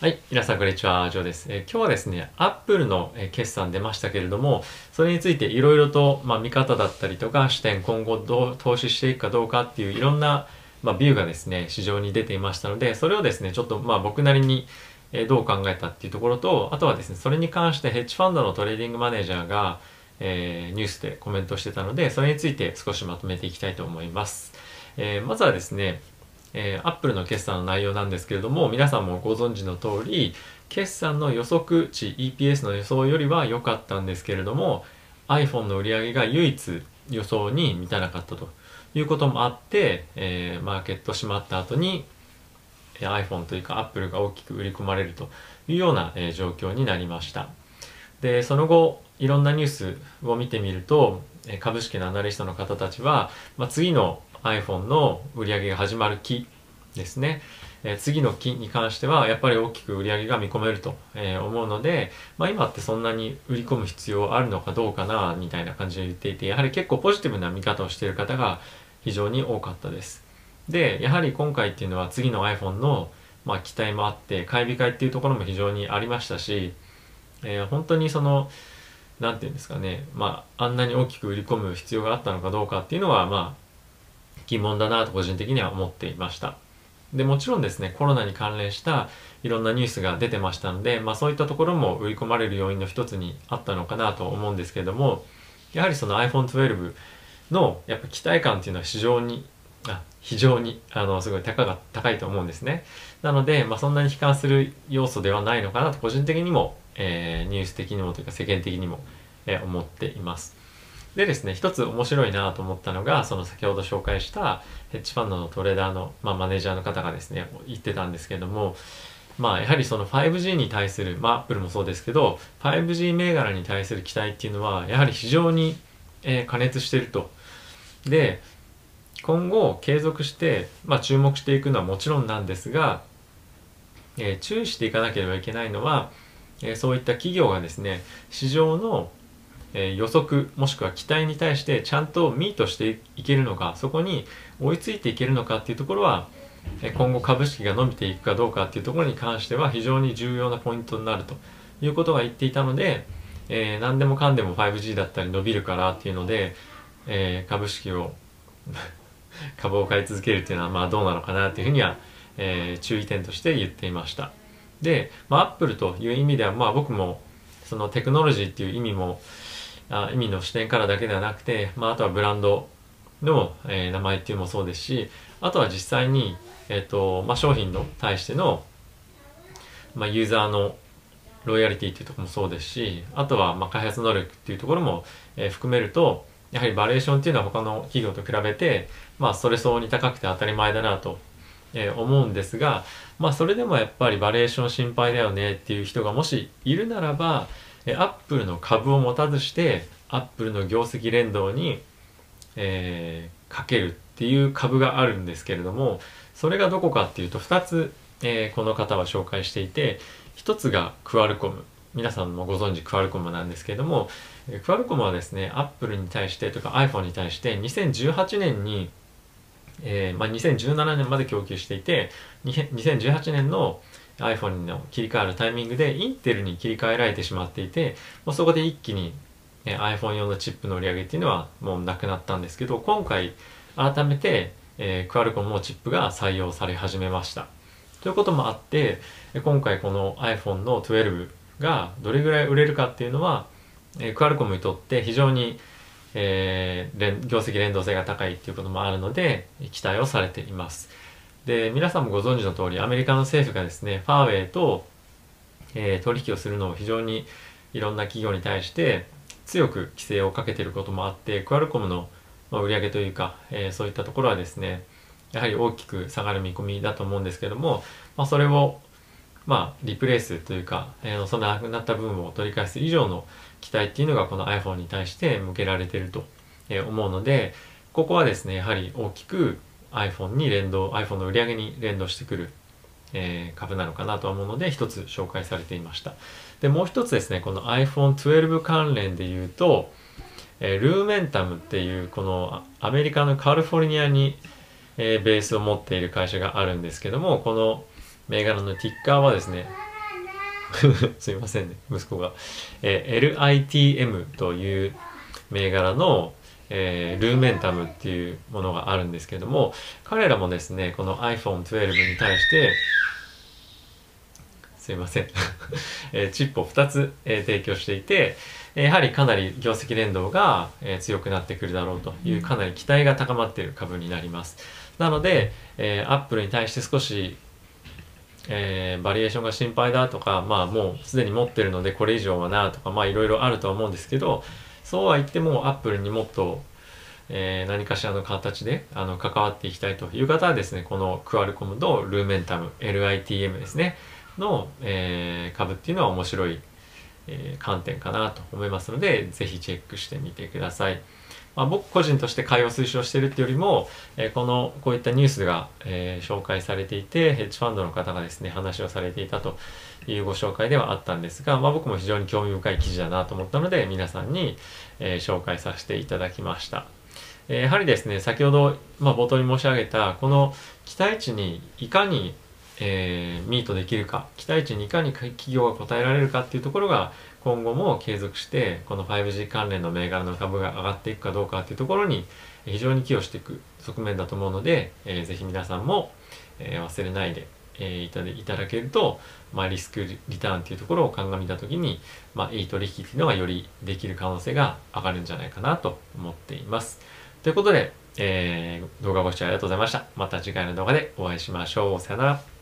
はい、皆さんこんにちは、ジョーです。えー、今日はですね、アップルの、えー、決算出ましたけれども、それについていろいろと、まあ、見方だったりとか、視点、今後どう投資していくかどうかっていういろんな、まあ、ビューがですね、市場に出ていましたので、それをですね、ちょっとまあ僕なりに、えー、どう考えたっていうところと、あとはですね、それに関してヘッジファンドのトレーディングマネージャーが、え、ニュースでコメントしてたので、それについて少しまとめていきたいと思います。え、まずはですね、えー、アップルの決算の内容なんですけれども、皆さんもご存知の通り、決算の予測値、EPS の予想よりは良かったんですけれども、iPhone の売り上げが唯一予想に満たなかったということもあって、えー、マーケット閉まった後に iPhone というか Apple が大きく売り込まれるというような、えー、状況になりました。で、その後、いろんなニュースを見てみると、株式のアナリストの方たちは、まあ、次の iPhone の売り上げが始まる期ですね、えー、次の期に関してはやっぱり大きく売り上げが見込めると、えー、思うので、まあ、今ってそんなに売り込む必要あるのかどうかなみたいな感じで言っていてやはり結構ポジティブな見方をしている方が非常に多かったです。でやはり今回っていうのは次の iPhone の、まあ、期待もあって買い控えっていうところも非常にありましたし、えー、本当にその何て言うんですかねまああんなに大きく売り込む必要があったのかどうかっていうのはまあ疑問だなと個人的には思っていました。で、もちろんですね、コロナに関連したいろんなニュースが出てましたので、まあそういったところも売り込まれる要因の一つにあったのかなと思うんですけれども、やはりその iPhone 12のやっぱ期待感っていうのは非常に、あ非常にあのすごい高が高いと思うんですね。なので、まあ、そんなに悲観する要素ではないのかなと個人的にも、えー、ニュース的にもというか世間的にも、えー、思っています。でですね、一つ面白いなと思ったのが、その先ほど紹介したヘッジファンドのトレーダーの、まあ、マネージャーの方がですね、言ってたんですけども、まあやはりその 5G に対する、まあ Apple もそうですけど、5G 銘柄に対する期待っていうのは、やはり非常に、えー、加熱してると。で、今後継続して、まあ注目していくのはもちろんなんですが、えー、注意していかなければいけないのは、えー、そういった企業がですね、市場のえー、予測もしくは期待に対してちゃんとミートしていけるのかそこに追いついていけるのかっていうところは、今後株式が伸びていくかどうかっていうところに関しては非常に重要なポイントになるということが言っていたので、えー、何でもかんでも 5G だったり伸びるからっていうので、えー、株式を 株を買い続けるっていうのはまあどうなのかなっていうふうには、えー、注意点として言っていました。で、まあ、アップルという意味ではまあ僕もそのテクノロジーっていう意味もあ意味の視点からだけではなくて、まあ、あとはブランドの、えー、名前っていうのもそうですしあとは実際に、えーとまあ、商品の対しての、まあ、ユーザーのロイヤリティっていうところもそうですしあとはまあ開発能力っていうところも、えー、含めるとやはりバリエーションっていうのは他の企業と比べてまあそれ相応に高くて当たり前だなと、えー、思うんですがまあそれでもやっぱりバリエーション心配だよねっていう人がもしいるならばアップルの株を持たずしてアップルの業績連動に、えー、かけるっていう株があるんですけれどもそれがどこかっていうと2つ、えー、この方は紹介していて1つがクアルコム。皆さんもご存知クアルコムなんですけれどもクアルコムはですねアップルに対してとか iPhone に対して2018年にえーまあ、2017年まで供給していて2018年の iPhone の切り替わるタイミングでインテルに切り替えられてしまっていて、まあ、そこで一気に、え iPhone 用のチップの売り上げっていうのはもうなくなったんですけど今回改めて、えー、クアルコムもチップが採用され始めました。ということもあって今回この iPhone の12がどれぐらい売れるかっていうのは、えー、クアルコムにとって非常に、えー、業績連動性が高いっていうこともあるので期待をされています。で皆さんもご存知の通りアメリカの政府がですねファーウェイと、えー、取引をするのを非常にいろんな企業に対して強く規制をかけていることもあってクアルコムの売り上げというか、えー、そういったところはですねやはり大きく下がる見込みだと思うんですけども、まあ、それをまあリプレイスというか、えー、そのなくなった分を取り返す以上の期待っていうのがこの iPhone に対して向けられていると思うのでここはですねやはり大きく iPhone に連動 iPhone の売り上げに連動してくる、えー、株なのかなと思うので一つ紹介されていました。でもう一つですねこの iPhone12 関連で言うと、えー、ルーメンタムっていうこのアメリカのカリフォルニアに、えー、ベースを持っている会社があるんですけどもこの銘柄のティッカーはですね すいませんね息子が、えー LITM という銘柄の、えールーメンタムっていうものがあるんですけれども彼らもですねこの iPhone12 に対してすいません、えーチップを2つ、えー提供していてやはりかなり業績連動が、えー強くなってくるだろうというかなり期待が高まっている株になります。なので、えー、アップルに対して少しえーバリエーションが心配だとかまあもうすでに持ってるのでこれ以上はなとかまあいろいろあるとは思うんですけどそうは言ってもアップルにもっと、えー何かしらの形であの関わっていきたいという方はですねこのクアルコムとルーメンタム LITM ですねの、えー株っていうのは面白い、えー観点かなと思いますので是非チェックしてみてください。まあ、僕個人として買いを推奨してるっていうよりも、えこのこういったニュースが、え紹介されていてヘッジファンドの方がですね話をされていたというご紹介ではあったんですが、まあ、僕も非常に興味深い記事だなと思ったので皆さんに、えー紹介させていただきました。えやはりですね先ほど、まあ、冒頭に申し上げたこの期待値にいかに、えーミートできるか期待値にいかに企業が応えられるかっていうところが今後も継続してこの 5G 関連の銘柄の株が上がっていくかどうかっていうところに非常に寄与していく側面だと思うので、えーぜひ皆さんも、えー忘れないで、えーいただいただけると、まあ、リスクリターンっていうところを鑑みた時に、まあ、いい取引っていうのがよりできる可能性が上がるんじゃないかなと思っています。ということで、えー動画ご視聴ありがとうございました。また次回の動画でお会いしましょう。さよなら。